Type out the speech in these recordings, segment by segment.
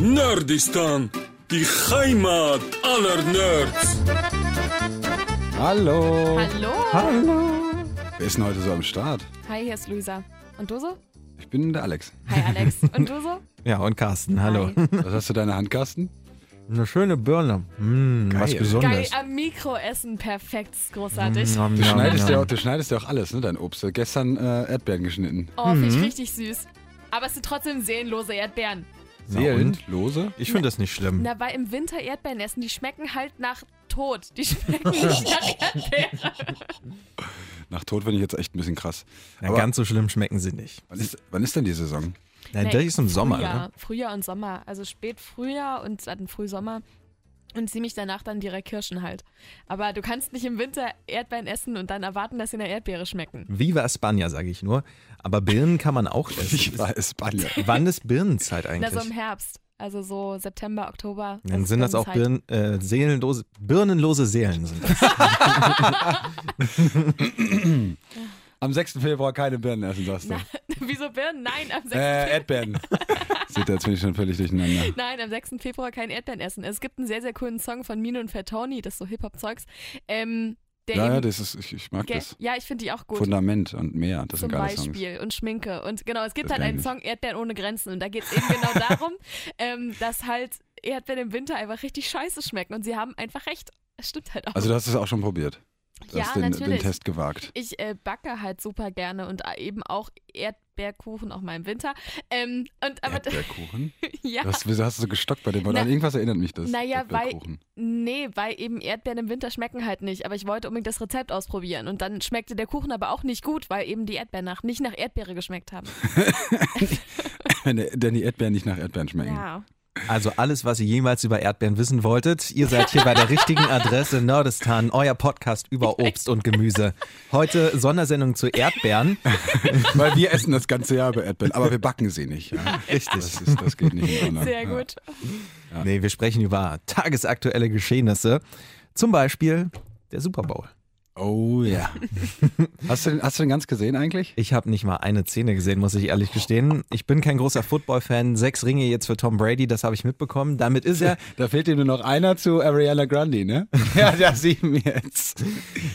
Nerdistan, die Heimat aller Nerds. Hallo. Hallo. Hallo. Wer ist denn heute so am Start? Hi, hier ist Luisa. Und du so? Ich bin der Alex. Hi, Alex. Und du so? Ja, und Carsten, hallo. Hi. Was hast du deine Handkasten? Eine schöne Birne. Mm, was Geil. Geil, Besonderes. am Mikro essen, perfekt, großartig. Mm, Du schneidest ja. ja auch, du schneidest ja auch alles, ne? Dein Obst. Gestern äh, Erdbeeren geschnitten. Oh, finde Mhm. ich richtig süß. Aber es sind trotzdem seelenlose Erdbeeren. Na Seelen, und? lose. Ich finde das nicht schlimm. Na, weil im Winter Erdbeeren essen, die schmecken halt nach Tod. Die schmecken nicht nach Erdbeeren. Nach Tod finde ich jetzt echt ein bisschen krass. Ja, Aber ganz so schlimm schmecken sie nicht. wann ist, wann ist denn die Saison? Na, Nee, der ist im Sommer, Frühjahr, ne? Frühjahr und Sommer. Also spät Frühjahr und dann Frühsommer. Und ziemlich danach dann direkt Kirschen halt. Aber du kannst nicht im Winter Erdbeeren essen und dann erwarten, dass sie nach Erdbeere schmecken. Viva España, sage ich nur. Aber Birnen kann man auch essen. Ich war Espanja. Wann ist Birnenzeit Na, eigentlich? so im Herbst. Also so September, Oktober. Dann ist sind das auch. Birnen, äh, seelenlose, birnenlose Seelen sind das. Am 6. Februar keine Birnen essen, sagst du. Na, wieso Birnen? Nein, am 6. Äh, Erdbeeren. Seht ihr, jetzt bin ich schon völlig durcheinander. Nein, am 6. Februar kein Erdbeeren essen. Es gibt einen sehr, sehr coolen Song von Mino und Fatoni, das ist so Hip-Hop-Zeugs. Ähm, der Ja, ja, das ist, ich, ich mag das. ja, ich finde die auch gut. Fundament und mehr, das zum sind geile Songs. Beispiel und Schminke. Und genau, es gibt Das halt einen. Song Erdbeeren ohne Grenzen. Und da geht es eben genau darum, ähm, dass halt Erdbeeren im Winter einfach richtig scheiße schmecken. Und sie haben einfach recht. Es stimmt halt auch. Also du hast es auch schon probiert. Ja, hast den, den natürlich. Test gewagt. Ich äh, backe halt super gerne und äh, eben auch Erdbeerkuchen, auch mal im Winter. Ähm, und aber Erdbeerkuchen? ja, Was, wieso hast du so gestockt bei dem Wort? An irgendwas erinnert mich das. Naja, weil- nee, weil eben Erdbeeren im Winter schmecken halt nicht. Aber ich wollte unbedingt das Rezept ausprobieren. Und dann schmeckte der Kuchen aber auch nicht gut, weil eben die Erdbeeren nach, nicht nach Erdbeere geschmeckt haben. Wenn die Erdbeeren nicht nach Erdbeeren schmecken. Ja. Also alles, was ihr jemals über Erdbeeren wissen wolltet, ihr seid hier bei der richtigen Adresse Nerdistan, euer Podcast über Obst und Gemüse. Heute Sondersendung zu Erdbeeren. Weil wir essen das ganze Jahr über Erdbeeren, aber wir backen sie nicht. Ja. Richtig. Das, ist, das geht nicht in Sehr gut. Nee, wir sprechen über tagesaktuelle Geschehnisse. Zum Beispiel der Super Bowl. Oh ja. Hast du, den, hast du den ganz gesehen eigentlich? Ich habe nicht mal eine Szene gesehen, muss ich ehrlich gestehen. Ich bin kein großer Football-Fan. Sechs Ringe jetzt für Tom Brady, das habe ich mitbekommen. Damit ist er. Da fehlt ihm nur noch einer zu Ariana Grande, ne? ja, der sieben jetzt.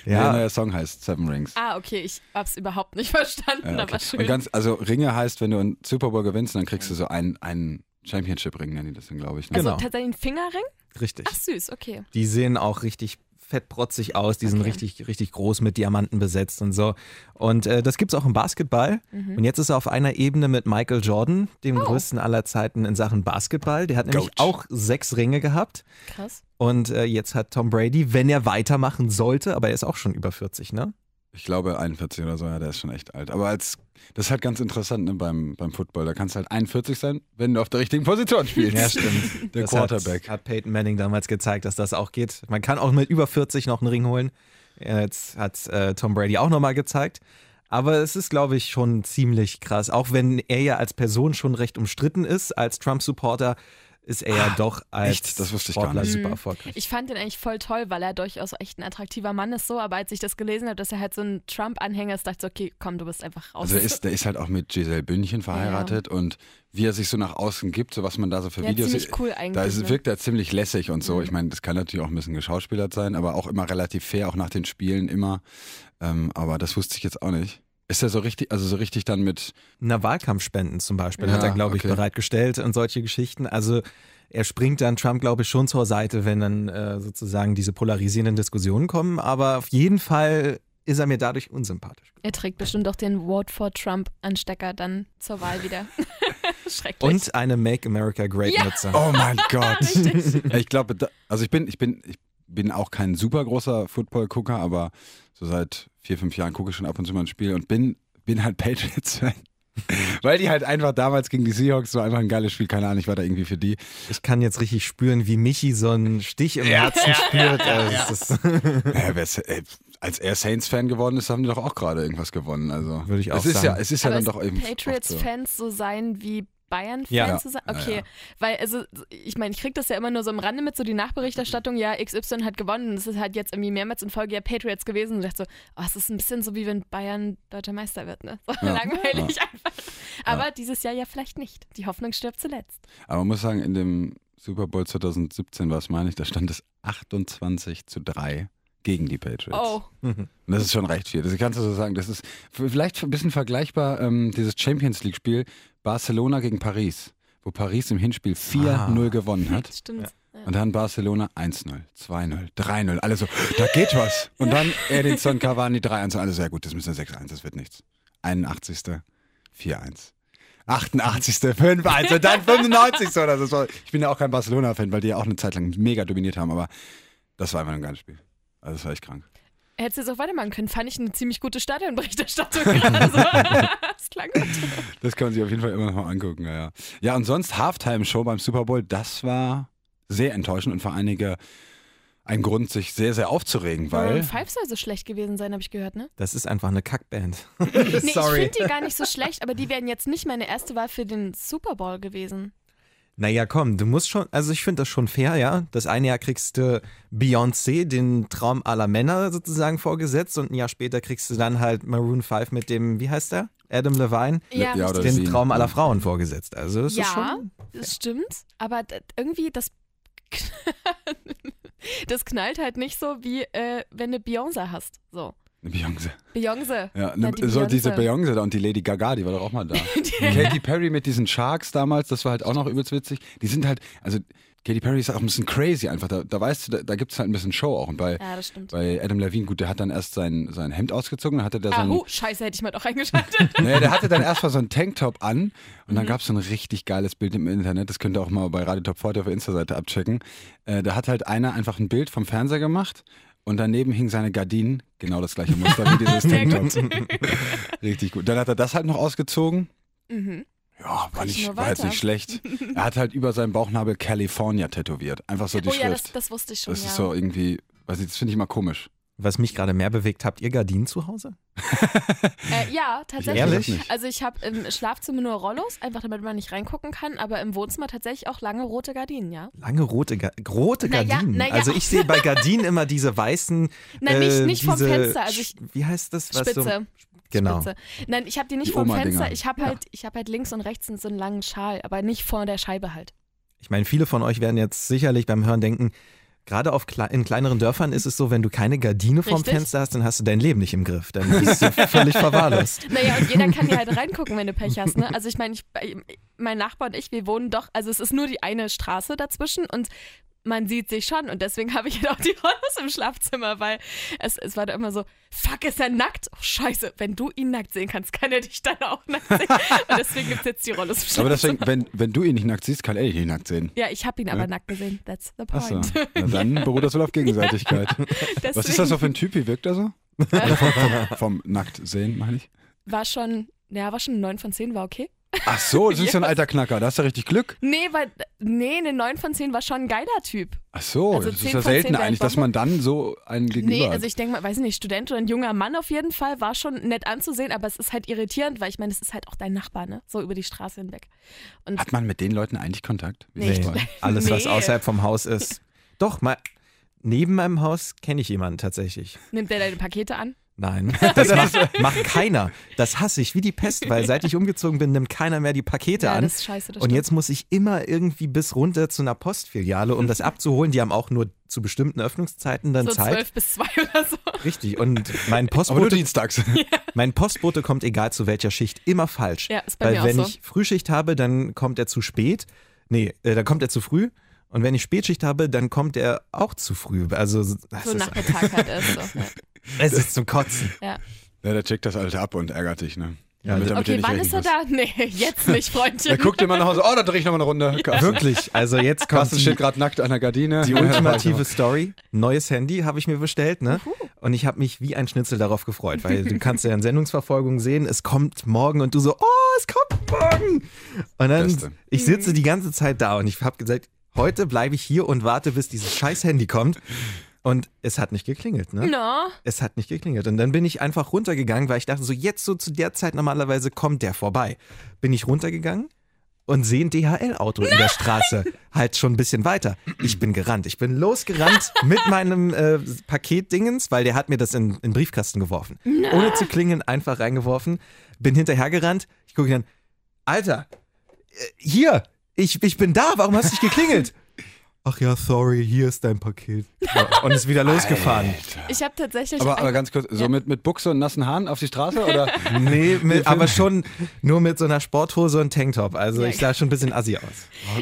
Ja. Der neue Song heißt Seven Rings. Ah, okay, ich hab's überhaupt nicht verstanden, Ja, aber okay. schön. Und ganz, also Ringe heißt, wenn du einen Super Bowl gewinnst, dann kriegst du so einen, einen Championship-Ring, nennen die das dann, glaube ich. Ne? also genau. tatsächlich ein Fingerring? Richtig. Ach süß, okay. Die sehen auch richtig fettprotzig aus, die sind Okay. richtig, richtig groß mit Diamanten besetzt und so. Und äh, das gibt's auch im Basketball. Mhm. Und jetzt ist er auf einer Ebene mit Michael Jordan, dem Oh. größten aller Zeiten in Sachen Basketball. Der hat nämlich Goat. auch sechs Ringe gehabt. Krass. Und äh, jetzt hat Tom Brady, wenn er weitermachen sollte, aber er ist auch schon über 40, ne? Ich glaube 41 oder so, ja, der ist schon echt alt. Aber als, das ist halt ganz interessant ne, beim, beim Football. Da kannst du halt 41 sein, wenn du auf der richtigen Position spielst. Ja, stimmt. Der das Quarterback. Hat, hat Peyton Manning damals gezeigt, dass das auch geht. Man kann auch mit über 40 noch einen Ring holen. Jetzt hat äh, Tom Brady auch nochmal gezeigt. Aber es ist, glaube ich, schon ziemlich krass. Auch wenn er ja als Person schon recht umstritten ist, als Trump-Supporter, ist er ja doch als Ah, echt? Das wusste ich gar Sportler nicht. super Mhm. erfolgreich. Ich fand den eigentlich voll toll, weil er durchaus echt ein attraktiver Mann ist so, aber als ich das gelesen habe, dass er halt so ein Trump-Anhänger ist, dachte ich so, okay, komm, du bist einfach raus. Also der ist, der ist halt auch mit Giselle Bündchen verheiratet und wie er sich so nach außen gibt, so was man da so für ja, Videos ziemlich cool eigentlich. Da ist, ne? wirkt er ziemlich lässig und so. Mhm. Ich meine, das kann natürlich auch ein bisschen geschauspielert sein, aber auch immer relativ fair, auch nach den Spielen immer. Ähm, aber das wusste ich jetzt auch nicht. Ist er so richtig, also so richtig dann mit, Na, Wahlkampfspenden zum Beispiel Ja, hat er, glaube ich, okay. bereitgestellt und solche Geschichten. Also er springt dann Trump, glaube ich, schon zur Seite, wenn dann äh, sozusagen diese polarisierenden Diskussionen kommen. Aber auf jeden Fall ist er mir dadurch unsympathisch. er trägt bestimmt auch den Vote for Trump-Anstecker dann zur Wahl wieder. Schrecklich. Und eine Make America Great Ja. Mütze. oh mein Gott. Ich glaube, da- also ich bin, ich bin, ich bin auch kein super großer Football-Gucker, aber so seit vier, fünf Jahren gucke ich schon ab und zu mal ein Spiel und bin, bin halt Patriots-Fan. Weil die halt einfach damals gegen die Seahawks so einfach ein geiles Spiel, keine Ahnung, ich war da irgendwie für die. Ich kann jetzt richtig spüren, wie Michi so einen Stich im Herzen spürt. Also es ist- Naja, wer, äh, als er Saints-Fan geworden ist, haben die doch auch gerade irgendwas gewonnen. Also Würde ich auch es ist sagen. Ja, es ist ja Aber dann doch eben. oft so. Patriots-Fans so sein wie Bayern-Fan Ja. zu sein? Ja, Okay, ja. weil, also, ich meine, ich kriege das ja immer nur so am Rande mit, so die Nachberichterstattung, ja, XY hat gewonnen es ist halt jetzt irgendwie mehrmals in Folge ja Patriots gewesen und ich dachte so, oh, es ist ein bisschen so, wie wenn Bayern deutscher Meister wird, ne? So Ja. langweilig einfach. Aber dieses Jahr ja vielleicht nicht. Die Hoffnung stirbt zuletzt. Aber man muss sagen, in dem Super Bowl 2017 war es, meine ich, da stand es 28 zu 3 gegen die Patriots. Oh, Und das ist schon recht viel. Das kannst du so sagen. Das ist vielleicht ein bisschen vergleichbar, ähm, dieses Champions League-Spiel Barcelona gegen Paris, wo Paris im Hinspiel 4-0 gewonnen hat. stimmt. Ja. Und dann Barcelona 1-0, 2-0, 3-0. Alle so, da geht was. Und dann Edinson Cavani 3-1. Alle sehr gut, das müssen 6-1, das wird nichts. 81. 4-1. 88. 5-1 und dann 95. Oder so. Ich bin ja auch kein Barcelona-Fan, weil die ja auch eine Zeit lang mega dominiert haben, aber das war einfach ein geiles Spiel. Also das war echt krank. Hättest du jetzt auch weitermachen können, fand ich eine ziemlich gute Stadionberichterstattung gerade so. das klang gut. Das kann man sich auf jeden Fall immer noch mal angucken, ja. Ja, ja und sonst Halftime-Show beim Super Bowl, das war sehr enttäuschend und für einige ein Grund, sich sehr, sehr aufzuregen, Maroon weil 5 soll so schlecht gewesen sein, habe ich gehört, ne? Das ist einfach eine Kackband. Nee, ich Sorry. finde die gar nicht so schlecht, aber die wären jetzt nicht meine erste Wahl für den Super Bowl gewesen. Naja, komm, du musst schon, also ich finde das schon fair, ja. Das eine Jahr kriegst du Beyoncé, den Traum aller Männer sozusagen vorgesetzt und ein Jahr später kriegst du dann halt Maroon 5 mit dem, wie heißt der? Adam Levine, Ja, Ja, den Levine, Traum aller. Frauen vorgesetzt. Also das ist Ja, schon. das stimmt, aber irgendwie das das knallt halt nicht so wie äh, wenn du Beyoncé hast. So. Beyoncé. Beyoncé. Ja, ne, die so Beyoncé. diese Beyoncé da und die Lady Gaga, die war doch auch mal da. Katy Perry mit diesen Sharks damals, das war halt auch noch übelst witzig. Die sind halt, also Katy Perry ist auch ein bisschen crazy einfach. Da, da weißt du, da, da gibt es halt ein bisschen Show auch. Und bei, Ja, das stimmt. bei Adam Levine, gut, der hat dann erst sein, sein Hemd ausgezogen, dann hatte der Ah, sein, hu, scheiße, hätte ich mal doch eingeschaltet. Nee, der hatte dann erstmal so einen Tanktop an und Mhm. dann gab es so ein richtig geiles Bild im Internet. Das könnt ihr auch mal bei Radio Top 40 auf der Insta-Seite abchecken. Äh, da hat halt einer einfach ein Bild vom Fernseher gemacht und daneben hing seine Gardinen. Genau das gleiche Muster wie dieses Tanktop. richtig gut. Dann hat er das halt noch ausgezogen. mhm. Ja, war, nicht, war jetzt nicht schlecht. Er hat halt über seinem Bauchnabel California tätowiert. Einfach so die Oh Schrift. ja, das, das wusste ich schon. das ja. ist so irgendwie, weiß ich, das finde ich immer komisch. Was mich gerade mehr bewegt, habt ihr Gardinen zu Hause? Äh, ja, tatsächlich. Ehrlich? Also ich habe im Schlafzimmer nur Rollos, einfach damit man nicht reingucken kann, aber im Wohnzimmer tatsächlich auch lange rote Gardinen, ja. Lange rote, Ga rote Na ja, Gardinen. na ja. Also ich sehe bei Gardinen immer diese weißen. Nein, nicht- äh, nicht vom diese Fenster, also ich- Wie heißt das? Was Spitze. So, genau. Spitze. Nein, ich habe die nicht Die vom. Fenster. Ich habe halt, ich habe halt links und rechts so einen langen Schal, aber nicht vor der Scheibe halt. Ich meine, viele von euch werden jetzt sicherlich beim Hören denken, gerade auf kle in kleineren Dörfern ist es so, wenn du keine Gardine vorm Richtig. Fenster hast, dann hast du dein Leben nicht im Griff. Dann bist du völlig verwahrlost. Naja, und jeder kann ja halt reingucken, wenn du Pech hast. Ne? Also ich meine, ich, mein Nachbar und ich, wir wohnen doch, also es ist nur die eine Straße dazwischen und man sieht sich schon und deswegen habe ich halt auch die Rollos im Schlafzimmer, weil es, es war da immer so, fuck, ist er nackt? Oh scheiße, wenn du ihn nackt sehen kannst, kann er dich dann auch nackt sehen. Und deswegen gibt es jetzt die Rollos im Schlafzimmer. Aber deswegen, wenn, wenn du ihn nicht nackt siehst, kann er dich nicht nackt sehen. ja, ich habe ihn aber Ja. nackt gesehen. That's the point. na dann beruht das wohl auf Gegenseitigkeit. Deswegen Was ist das so für ein Typ? Wie wirkt er so? Vom, vom, vom Nacktsehen, meine ich. War schon, ja, war schon ein 9 von 10, war okay. Ach so, das ist ja ein alter Knacker. Da hast du richtig Glück. Nee, weil, nee, eine 9 von 10 war schon ein geiler Typ. Ach so, Also das 10 ist ja von 10 selten eigentlich, dass man dann so einen gegenüber Nee, hat. also ich denke mal, weiß nicht, Student oder ein junger Mann auf jeden Fall, war schon nett anzusehen, aber es ist halt irritierend, weil ich meine, es ist halt auch dein Nachbar, ne? So über die Straße hinweg. Und Hat man mit den Leuten eigentlich Kontakt? Wie Nee. Alles, was Nee. außerhalb vom Haus ist. Doch, mal, neben meinem Haus kenne ich jemanden tatsächlich. nimmt der deine Pakete an? Nein, das macht, macht keiner. Das hasse ich wie die Pest, weil seit ich umgezogen bin, nimmt keiner mehr die Pakete Ja, an. das ist scheiße. Das Und jetzt muss ich immer irgendwie bis runter zu einer Postfiliale, um das abzuholen. Die haben auch nur zu bestimmten Öffnungszeiten dann so Zeit. 12 bis 2 oder so. Richtig. Und mein Aber nur Postbote, dienstags. mein Postbote kommt egal zu welcher Schicht immer falsch. Ja, ist bei Weil mir auch wenn so. ich Frühschicht habe, dann kommt er zu spät. Nee, äh, dann kommt er zu früh. Und wenn ich Spätschicht habe, dann kommt er auch zu früh. Also das so ist, Nachmittag halt ist. So. Ja. es ist zum Kotzen. Ja. Ja, der checkt das Alter ab und ärgert dich, ne? Ja, Damit mit Okay, wann ist er da? Nee, jetzt nicht. Freundchen. Er guckt immer nach Hause, oh, da drehe ich nochmal eine Runde. Carsten, Wirklich. Also jetzt kommt Carsten steht gerade nackt an der Gardine. die Ja, ultimative. Story. Neues Handy habe ich mir bestellt, ne? Und ich habe mich wie ein Schnitzel darauf gefreut, weil du kannst ja in Sendungsverfolgung sehen, es kommt morgen und du so, oh, es kommt morgen. Und dann, Beste. ich sitze die ganze Zeit da und ich habe gesagt, heute bleibe ich hier und warte, bis dieses scheiß Handy kommt. Und es hat nicht geklingelt, ne? No. Es hat nicht geklingelt. Und dann bin ich einfach runtergegangen, weil ich dachte, so jetzt so zu der Zeit normalerweise kommt der vorbei. Bin ich runtergegangen und sehe ein DHL-Auto in der Straße, halt schon ein bisschen weiter. Ich bin gerannt. Ich bin losgerannt mit meinem äh, Paketdingens, weil der hat mir das in, in den Briefkasten geworfen. Ohne zu klingeln, einfach reingeworfen. Bin hinterhergerannt. Ich gucke ihn an. Alter, äh, hier, ich, ich bin da. Warum hast du nicht geklingelt? Ach ja, sorry, hier ist dein Paket. Und ist wieder losgefahren. Ich habe tatsächlich. Aber, aber ganz kurz, so Ja. mit, mit Buchse und nassen Haaren auf die Straße oder? Nee, mit, aber schon nur mit so einer Sporthose und Tanktop. Also Ja. ich sah schon ein bisschen assi aus.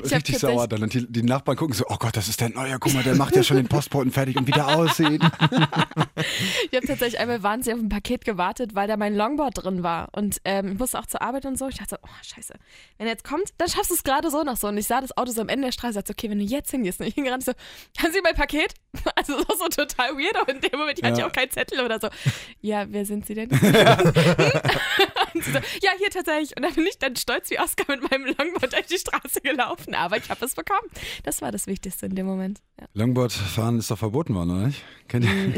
Ich hab richtig sauer dann. Und die, die Nachbarn gucken so, oh Gott, das ist der neue, guck mal, der macht ja schon den Postboten fertig und wie der aussieht. Ich habe tatsächlich einmal wahnsinnig auf ein Paket gewartet, weil da mein Longboard drin war. Und ähm, ich musste auch zur Arbeit und so. Ich dachte so, oh, scheiße. Wenn er jetzt kommt, dann schaffst du es gerade so noch so. Und ich sah das Auto so am Ende der Straße. Ich dachte, okay, wenn du jetzt hingehst. Und ich hingerannt so, haben Sie mein Paket? Also das war so total weird. Und in dem Moment, ich hatte ja Ja. auch keinen Zettel oder so. Ja, wer sind Sie denn? so, ja, hier tatsächlich. Und dann bin ich dann stolz wie Oscar mit meinem Longboard durch die Straße gelaufen. Aber ich habe es bekommen. Das war das Wichtigste in dem Moment. Ja. Longboard fahren ist doch verboten worden, oder nicht? Kennt ihr,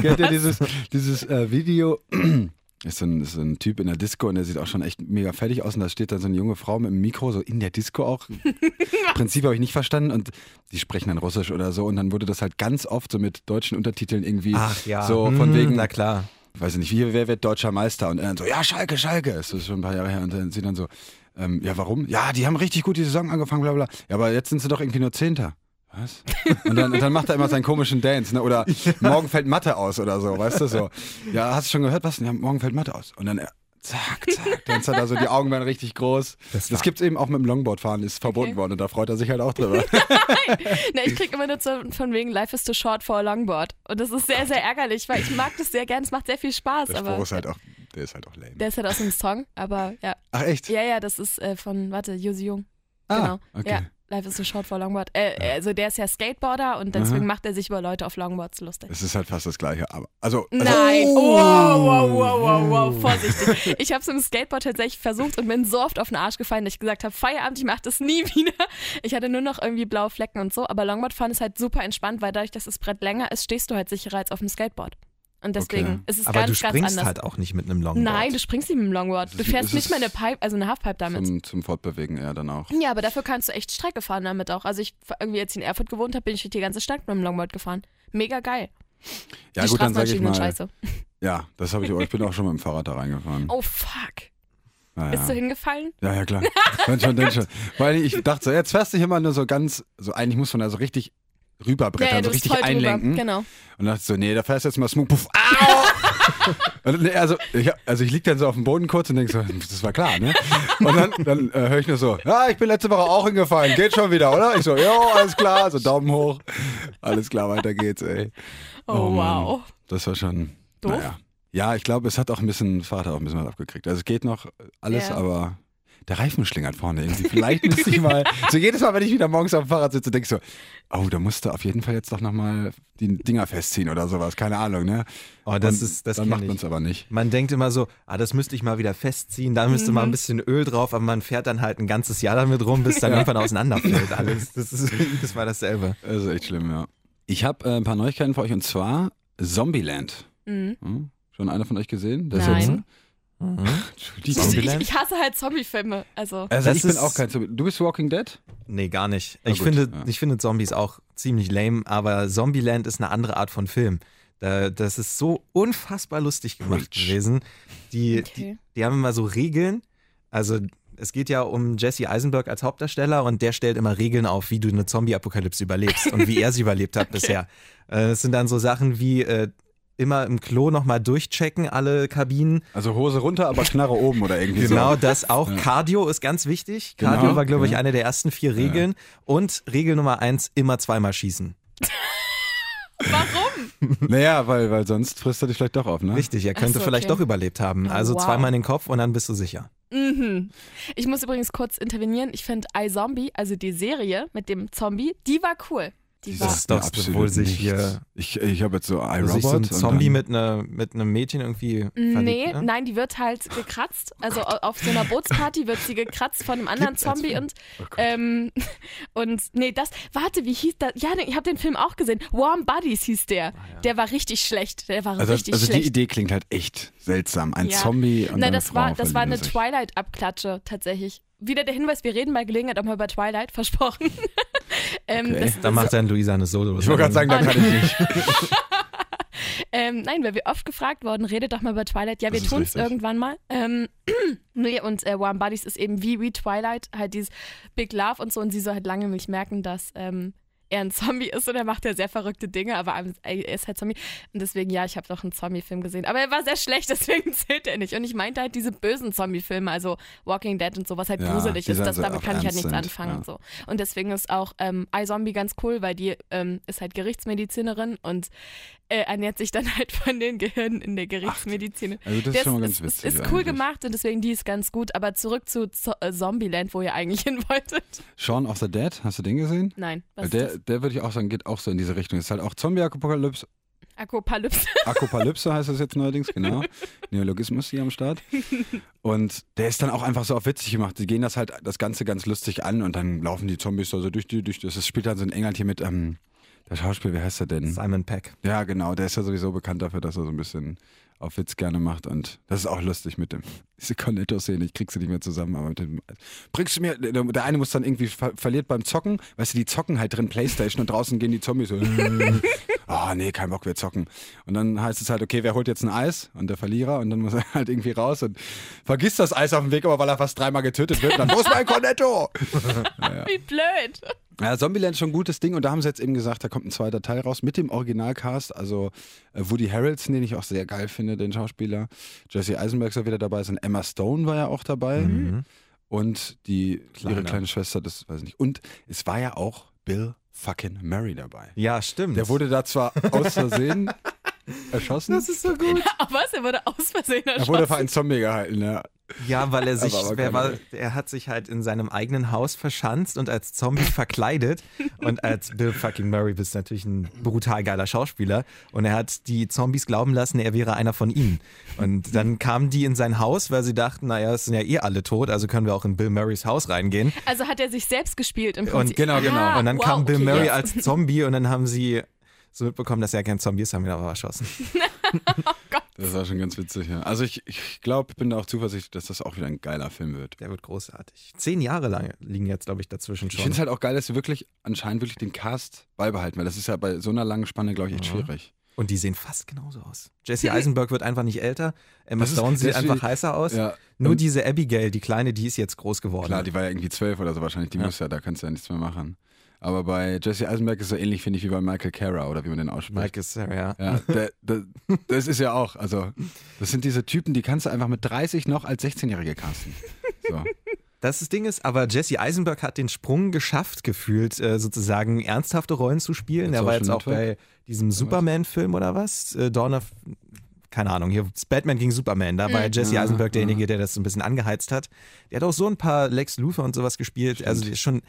kennt ihr dieses, dieses äh, Video? Ist so, ein, ist so ein Typ in der Disco und der sieht auch schon echt mega fertig aus und da steht dann so eine junge Frau mit einem Mikro, so in der Disco auch. Prinzip habe ich nicht verstanden und die sprechen dann Russisch oder so und dann wurde das halt ganz oft so mit deutschen Untertiteln irgendwie Ach ja. so Hm, von wegen, Na klar. weiß ich nicht, wie, wer wird deutscher Meister? Und er dann so, ja, Schalke, Schalke. Das ist schon ein paar Jahre her. Und dann sie dann so, ähm, ja, warum? Ja, die haben richtig gut die Saison angefangen, bla bla. Ja, aber jetzt sind sie doch irgendwie nur Zehnter. Was? Und dann, und dann macht er immer seinen komischen Dance, ne? Oder morgen fällt Mathe aus oder so, weißt du so. Ja, hast du schon gehört, was? Ja, morgen fällt Mathe aus. Und dann er, zack, zack, dann hat er so die Augen werden richtig groß. Das Das, gibt's eben auch mit dem Longboardfahren, ist verboten Okay. worden und da freut er sich halt auch drüber. Na, ich krieg immer nur so von wegen Life is too short for a longboard. Und das ist sehr, sehr ärgerlich, weil ich mag das sehr gern, es macht sehr viel Spaß. Der aber ist halt auch, der ist halt auch lame. der ist halt aus einem Song, aber ja. Ach echt? Ja, ja, das ist äh, von, warte, Josi Jung. Ah, Genau. okay. Ja, Life is too short for longboard. Äh, also der ist ja Skateboarder und deswegen macht er sich über Leute auf Longboards lustig. Es ist halt fast das Gleiche, aber, also, also Nein. Wow, wow, wow, wow, wow, vorsichtig. Ich habe es im Skateboard tatsächlich versucht und bin so oft auf den Arsch gefallen, dass ich gesagt habe, Feierabend, ich mache das nie wieder. Ich hatte nur noch irgendwie blaue Flecken und so, aber Longboardfahren ist halt super entspannt, weil dadurch, dass das Brett länger ist, stehst du halt sicherer als auf dem Skateboard. Und deswegen Okay. ist es Aber ganz, du ganz springst anders. halt auch nicht mit einem Longboard. Nein, du springst nicht mit dem Longboard. Du fährst nicht mal eine Pipe, also eine Halfpipe damit. zum, zum Fortbewegen eher dann auch. Ja, aber dafür kannst du echt Strecke fahren damit auch. Also ich irgendwie jetzt in Erfurt gewohnt habe, bin ich die ganze Stadt mit dem Longboard gefahren. Mega geil. Ja die gut, dann sage ich mal, scheiße. ja, das habe ich auch. Ich bin auch schon mit dem Fahrrad da reingefahren. Oh fuck. Ja, Bist du hingefallen? ja, ja, klar. Dann schon, dann schon. Weil ich dachte so, jetzt fährst du hier mal nur so ganz, so eigentlich muss man da so richtig rüberbrettern, du so bist richtig voll drüber. einlenken. Genau. Und dachte so, nee, da fährst du jetzt mal smooth. Puff, au! Nee, also, ich, also ich lieg dann so auf dem Boden kurz und denk so, das war klar, ne? Und dann, dann äh, höre ich nur so, ja, ich bin letzte Woche auch hingefallen, geht schon wieder, oder? Ich so, ja, alles klar, so Daumen hoch. Alles klar, weiter geht's, ey. Oh, Mann. wow. Das war schon. Doof? Naja. Ja, ich glaube, es hat auch ein bisschen, hat auch ein bisschen was abgekriegt. Also es geht noch alles, Ja. aber der Reifen schlingert vorne irgendwie. Vielleicht müsste ich mal, so jedes Mal, wenn ich wieder morgens auf dem Fahrrad sitze, denke ich so, oh, da musst du auf jeden Fall jetzt doch nochmal die Dinger festziehen oder sowas. Keine Ahnung, ne? Oh, das Und ist, das Dann macht man es aber nicht. Man denkt immer so, ah, das müsste ich mal wieder festziehen, da müsste mal ein bisschen Öl drauf, aber man fährt dann halt ein ganzes Jahr damit rum, bis dann irgendwann auseinanderfällt alles. Das, ist, das war dasselbe. Das ist echt schlimm, ja. Ich habe äh, ein paar Neuigkeiten für euch und zwar Zombieland. Mhm. Hm? Schon einer von euch gesehen? Das Nein. Ist jetzt, Mhm. Entschuldigung. Ich, ich hasse halt Zombie-Filme. Also. Also ich bin auch kein Zombie. Du bist Walking Dead? Nee, gar nicht. Na Ich gut, finde, ja. ich finde Zombies auch ziemlich lame, aber Zombieland ist eine andere Art von Film. Da, das ist so unfassbar lustig gemacht Preach. gewesen. Die, Okay. die, die haben immer so Regeln. Also es geht ja um Jesse Eisenberg als Hauptdarsteller und der stellt immer Regeln auf, wie du eine Zombie-Apokalypse überlebst und wie er sie überlebt hat bisher. Äh, Es sind dann so Sachen wie äh, immer im Klo nochmal durchchecken, alle Kabinen. Also Hose runter, aber Knarre oben oder irgendwie Genau, so. das auch. Ja. Cardio ist ganz wichtig. Genau, Cardio war, glaube ich, ja. eine der ersten vier Regeln. Und Regel Nummer eins, immer zweimal schießen. Warum? Naja, weil, weil sonst frisst er dich vielleicht doch auf, ne? Richtig, er könnte so, vielleicht okay. doch überlebt haben. Oh, Also wow. zweimal in den Kopf und dann bist du sicher. Mhm. Ich muss übrigens kurz intervenieren. Ich finde iZombie, also die Serie mit dem Zombie, die war cool. Die. Das ist doch mir absolut wohl sich hier- Ich, ich habe jetzt so Also iRobot. sich so ein Zombie mit, einer, mit einem Mädchen irgendwie Nee, verliebt, ne? nein, die wird halt gekratzt. Also au- auf so einer Bootsparty wird sie gekratzt von einem anderen Gibt's Zombie und Oh ähm, und nee, das warte, wie hieß das? Ja, ich habe den Film auch gesehen. Warm Buddies hieß der. Der war richtig schlecht. Der war Also, richtig also die schlecht. Idee klingt halt echt seltsam. Ein Ja. Zombie und Nein, das Frau war das war eine sich. Twilight Abklatsche tatsächlich. wieder der Hinweis, wir reden bei Gelegenheit auch mal über Twilight, versprochen. Ähm, Okay. das, Dann macht dann Luisa eine Solo. Ich wollte gerade sagen, da kann ich nicht. Ähm, nein, weil wir oft gefragt worden, redet doch mal über Twilight. Ja, wir tun es irgendwann mal. Ähm, nee, und äh, Warm Bodies ist eben wie, wie Twilight, halt dieses Big Love und so. Und sie soll halt lange nicht merken, dass ähm, er ein Zombie ist und er macht ja sehr verrückte Dinge, aber er ist halt Zombie. Und deswegen, ja, ich habe doch einen Zombie-Film gesehen. Aber er war sehr schlecht, deswegen zählt er nicht. Und ich meinte halt diese bösen Zombie-Filme, also Walking Dead und so, was halt Ja, gruselig ist. Das, so damit kann ich halt nichts sind, anfangen ja. und so. Und deswegen ist auch ähm, iZombie ganz cool, weil die ähm, ist halt Gerichtsmedizinerin und äh, ernährt sich dann halt von den Gehirnen in der Gerichtsmedizin. Also das ist Das schon mal ganz ist, witzig. ist, ist cool eigentlich. gemacht und deswegen die ist ganz gut. Aber zurück zu Zo äh, Zombieland, wo ihr eigentlich hin wolltet. Shaun of the Dead, hast du den gesehen? Nein, was der, ist der würde ich auch sagen, geht auch so in diese Richtung. Ist halt auch Zombie-Apokalypse. Akopalypse. Akopalypse heißt das jetzt neuerdings, genau. Neologismus hier am Start. Und der ist dann auch einfach so auf witzig gemacht. Die gehen das halt das Ganze ganz lustig an und dann laufen die Zombies da so durch die, durch das. Es spielt dann so in England hier mit, ähm, der Schauspieler, wie heißt er denn? Simon Peck. Ja, genau, der ist ja sowieso bekannt dafür, dass er so ein bisschen auf Witz gerne macht und das ist auch lustig mit dem. Diese Cornetto-Szene, ich krieg sie nicht mehr zusammen, aber mit dem, bringst du mir, der eine muss dann irgendwie ver verliert beim Zocken, weißt du, die zocken halt drin Playstation und draußen gehen die Zombies so, ah nee, kein Bock, wir zocken. Und dann heißt es halt, okay, wer holt jetzt ein Eis? Und der Verlierer und dann muss er halt irgendwie raus und vergisst das Eis auf dem Weg, aber weil er fast dreimal getötet wird, dann, wo ist mein Cornetto? Wie blöd. Ja, Zombieland ist schon ein gutes Ding und da haben sie jetzt eben gesagt, da kommt ein zweiter Teil raus mit dem Originalcast, also äh, Woody Harrelson, den ich auch sehr geil finde, den Schauspieler. Jesse Eisenberg ja wieder dabei, und Emma Stone war ja auch dabei Mhm. und die Kleine. ihre kleine Schwester, das weiß ich nicht. Und es war ja auch Bill fucking Murray dabei. Ja, stimmt. Der wurde da zwar aus Versehen erschossen, das ist so gut. Aber was? Er wurde aus Versehen er erschossen. wurde für einen Zombie gehalten, ja. Ja, weil er sich, Aber- aber wer keine war, er hat sich halt in seinem eigenen Haus verschanzt und als Zombie verkleidet. Und als Bill fucking Murray bist natürlich ein brutal geiler Schauspieler. Und er hat die Zombies glauben lassen, er wäre einer von ihnen. Und dann kamen die in sein Haus, weil sie dachten, naja, es sind ja eh alle tot, also können wir auch in Bill Murrays Haus reingehen. Also hat er sich selbst gespielt im Und Prinzip. genau, genau. Ah, Und dann wow, kam Bill okay, Murray jetzt. als Zombie und dann haben sie so mitbekommen, dass er kein Zombie ist, haben ihn aber erschossen. Das war schon ganz witzig, ja. Also ich, ich glaube, bin da auch zuversichtlich, dass das auch wieder ein geiler Film wird. Der wird großartig. Zehn Jahre lang liegen jetzt, glaube ich, dazwischen Ich schon. finde es halt auch geil, dass sie wirklich anscheinend wirklich den Cast beibehalten, weil das ist ja bei so einer langen Spanne, glaube ich, echt Mhm. schwierig. Und die sehen fast genauso aus. Jesse Eisenberg wird einfach nicht älter. Emma Das ist- Stone sieht einfach wie- heißer aus. Ja, Nur diese Abigail, die Kleine, die ist jetzt groß geworden. klar, die war ja irgendwie zwölf oder so wahrscheinlich, die Ja. muss ja, da kannst du ja nichts mehr machen. Aber bei Jesse Eisenberg ist es so ähnlich, finde ich, wie bei Michael Cera oder wie man den ausspricht. Mike ist, ja, ja. Der, der, das ist ja auch, also das sind diese Typen, die kannst du einfach mit 30 noch als 16-Jährige casten. So. Das, Ding ist, aber Jesse Eisenberg hat den Sprung geschafft, gefühlt äh, sozusagen ernsthafte Rollen zu spielen. Er war jetzt auch bei diesem Superman-Film oder was? Äh, Dawn of, keine Ahnung, hier Batman gegen Superman. Da war Mhm. Jesse Eisenberg derjenige, der das so ein bisschen angeheizt hat. Der hat auch so ein paar Lex Luthor und sowas gespielt. Also der ist schon,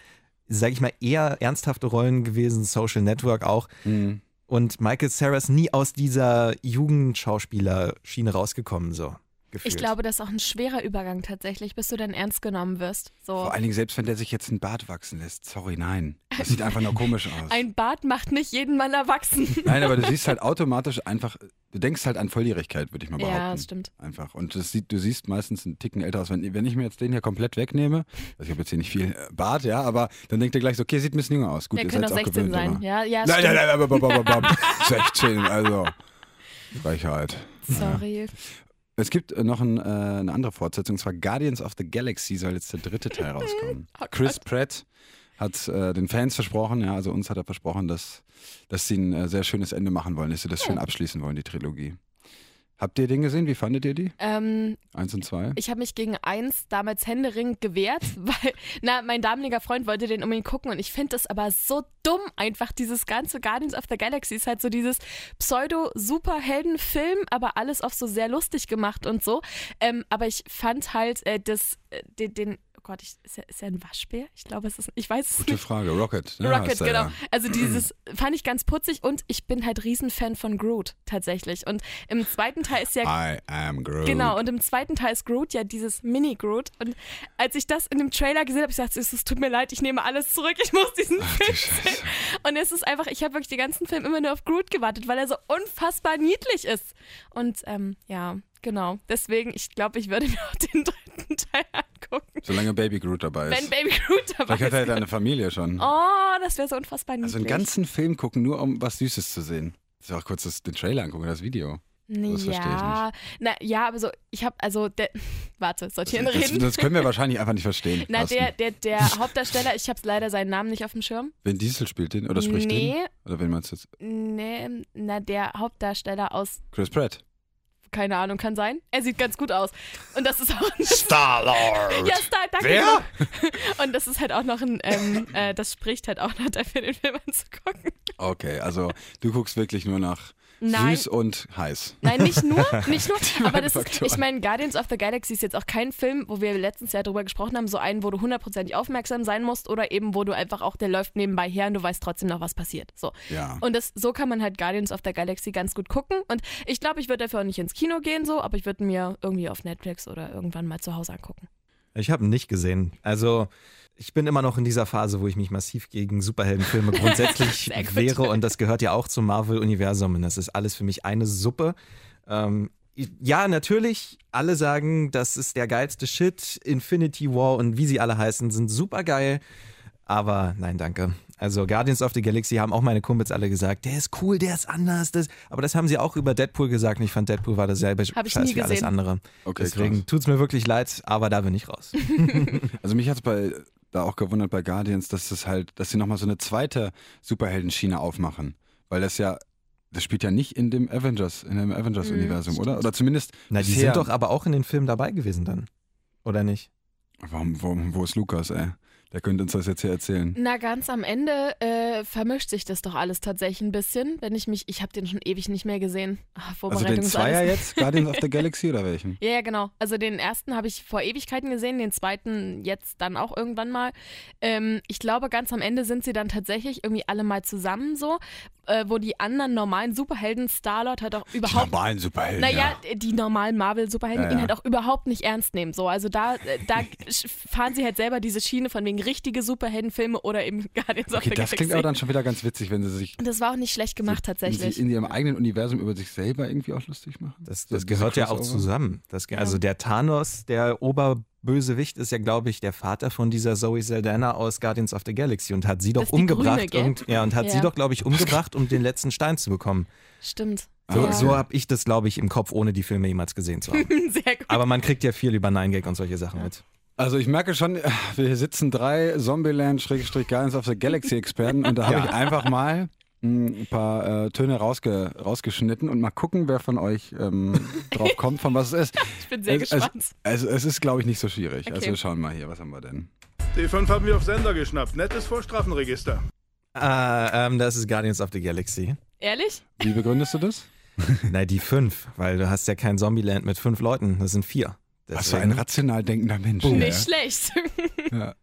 sage ich mal, eher ernsthafte Rollen gewesen. Social Network auch. Mhm. Und Michael Cera ist nie aus dieser Jugendschauspieler-Schiene rausgekommen, so. Gefühlt. Ich glaube, das ist auch ein schwerer Übergang tatsächlich, bis du dann ernst genommen wirst. So. Vor allen Dingen, selbst wenn der sich jetzt einen Bart wachsen lässt, sorry, nein. Das sieht einfach nur komisch aus. Ein Bart macht nicht jeden Mann erwachsen. Nein, aber du siehst halt automatisch einfach, du denkst halt an Volljährigkeit, würde ich mal behaupten. Ja, das stimmt. Einfach. Und das sieht, du siehst meistens einen Ticken älter aus. Wenn, wenn ich mir jetzt den hier komplett wegnehme, also ich habe jetzt hier nicht viel äh, Bart, ja, aber dann denkt ihr gleich so, okay, sieht ein bisschen jünger aus. Gut, Der ihr könnte seid auch auch 16 gewöhnt, sein. aber- Ja, ja, Nein, nein, nein, bam, bam, bam, bam. 16, also. Frechheit. Sorry. Es gibt äh, noch ein, äh, eine andere Fortsetzung, und zwar Guardians of the Galaxy soll jetzt der dritte Teil rauskommen. Oh. Chris Pratt hat äh, den Fans versprochen, ja, also uns hat er versprochen, dass, dass sie ein äh, sehr schönes Ende machen wollen, dass sie das schön abschließen wollen, die Trilogie. Habt ihr den gesehen? Wie fandet ihr die? Ähm, Eins und zwei? ich habe mich gegen eins damals händeringend gewehrt, weil, na, mein damaliger Freund wollte den unbedingt gucken und ich finde das aber so dumm einfach, dieses ganze Guardians of the Galaxy ist halt so dieses Pseudo-Superhelden-Film, aber alles auch so sehr lustig gemacht und so. Ähm, aber ich fand halt äh, das, äh, den, den, Gott, ich, ist, er, ist er ein Waschbär? Ich glaube, es ist, ich weiß es Gute nicht. Frage. Rocket. Ne, Rocket, genau. Ja. Also dieses fand ich ganz putzig und ich bin halt Riesenfan von Groot tatsächlich. Und im zweiten Teil ist ja I am Groot. Genau, und im zweiten Teil ist Groot ja dieses Mini-Groot. Und als ich das in dem Trailer gesehen habe, ich gesagt, es tut mir leid, ich nehme alles zurück, ich muss diesen Ach, Film sehen. Und es ist einfach, ich habe wirklich den ganzen Film immer nur auf Groot gewartet, weil er so unfassbar niedlich ist. Und ähm, ja, genau. Deswegen, ich glaube, ich würde mir auch den dritten Teil. Gucken. Solange Baby Groot dabei ist. Wenn Baby Groot dabei Vielleicht hat er ist. deine Familie schon. Oh, das wäre so unfassbar niedlich. Also einen ganzen Film gucken, nur um was Süßes zu sehen. Das ist auch kurz das, den Trailer angucken, das Video. das verstehe ich ja, na, ja, aber so, ich habe, also, der, warte, soll ich hier Das, reden? das können wir wahrscheinlich einfach nicht verstehen. Na, Carsten. der, der, der Hauptdarsteller, ich habe leider seinen Namen nicht auf dem Schirm. Vin Diesel spielt den oder spricht nee, den? Oder wen meinst du jetzt? nee, na, der Hauptdarsteller aus, Chris Pratt. Keine Ahnung, kann sein. Er sieht ganz gut aus. Und das ist auch ein Star-Lord! Ja, Star, danke. Wer? Und das ist halt auch noch ein, ähm, äh, das spricht halt auch noch dafür, den Film anzugucken. Okay, also du guckst wirklich nur nach Nein. süß und heiß. Nein, nicht nur, nicht nur, aber das ist, ich meine, Guardians of the Galaxy ist jetzt auch kein Film, wo wir letztens ja drüber gesprochen haben, so einen, wo du hundertprozentig aufmerksam sein musst oder eben, wo du einfach auch, der läuft nebenbei her und du weißt trotzdem noch, was passiert. So. Ja. Und das, so kann man halt Guardians of the Galaxy ganz gut gucken. Und ich glaube, ich würde dafür auch nicht ins Kino gehen, so, aber ich würde mir irgendwie auf Netflix oder irgendwann mal zu Hause angucken. Ich habe ihn nicht gesehen. Also ich bin immer noch in dieser Phase, wo ich mich massiv gegen Superheldenfilme grundsätzlich wehre und das gehört ja auch zum Marvel-Universum und das ist alles für mich eine Suppe. Ähm, ja, natürlich, alle sagen, das ist der geilste Shit. Infinity War und wie sie alle heißen, sind super geil. Aber nein, danke. Also Guardians of the Galaxy haben auch meine Kumpels alle gesagt, der ist cool, der ist anders. Das, aber das haben sie auch über Deadpool gesagt und ich fand Deadpool war dasselbe Hab ich Scheiß nie wie alles andere. Okay, Deswegen krass. tut's mir wirklich leid, aber da bin ich raus. Also mich hat es bei da auch gewundert bei Guardians, dass es halt, dass sie nochmal so eine zweite Superheldenschiene aufmachen. Weil das ja, das spielt ja nicht in dem Avengers, in dem Avengers-Universum, oder? Oder zumindest. Na, die sind doch aber auch in den Filmen dabei gewesen dann. Oder nicht? Warum, warum, wo ist Lukas, ey? Der könnte uns das jetzt hier erzählen. Na, ganz am Ende äh, vermischt sich das doch alles tatsächlich ein bisschen. Wenn ich mich, ich habe den schon ewig nicht mehr gesehen. Ach, Also den Zweier jetzt, Guardians of the Galaxy oder welchen? Ja, ja, genau. Also den ersten habe ich vor Ewigkeiten gesehen, den zweiten jetzt dann auch irgendwann mal. Ähm, ich glaube, ganz am Ende sind sie dann tatsächlich irgendwie alle mal zusammen so, äh, wo die anderen normalen Superhelden, Starlord halt auch Die überhaupt normalen Superhelden. Naja, ja. die normalen Marvel-Superhelden Ja, ihn ja. halt auch überhaupt nicht ernst nehmen. So, also da, äh, da fahren sie halt selber diese Schiene von wegen richtige Superheldenfilme oder eben Guardians of Okay, the das Galaxy. klingt aber dann schon wieder ganz witzig, wenn sie sich das war auch nicht schlecht gemacht wenn tatsächlich. sie in ihrem eigenen Universum über sich selber irgendwie auch lustig machen. Das, das diese gehört ja auch zusammen. Das, Ja. Also der Thanos, der Oberbösewicht, ist ja, glaube ich, der Vater von dieser Zoe Saldana aus Guardians of the Galaxy und hat sie doch umgebracht. Grüne, und, ja, und hat sie Ja. doch, glaube ich, umgebracht, um den letzten Stein zu bekommen. Stimmt. So, okay. so habe ich das, glaube ich, im Kopf, ohne die Filme jemals gesehen zu haben. Sehr gut. Aber man kriegt ja viel über Nine Gag und solche Sachen mit. Also ich merke schon, wir sitzen drei Zombieland-Guardians of the Galaxy-Experten und da habe Ja. ich einfach mal ein paar äh, Töne rausge rausgeschnitten und mal gucken, wer von euch ähm, drauf kommt, von was es ist. Ich bin sehr es, es, gespannt. also es ist, glaube ich, nicht so schwierig. Okay. Also wir schauen mal hier, was haben wir denn? Die fünf haben wir auf Sender geschnappt. Nettes Vorstrafenregister. Äh, ähm, das ist Guardians of the Galaxy. Ehrlich? Wie begründest du das? Nein, die fünf, weil du hast ja kein Zombieland mit fünf Leuten, das sind vier. Was für ein Deswegen- rational denkender Mensch. Boom. Ja. Nicht schlecht. Ja.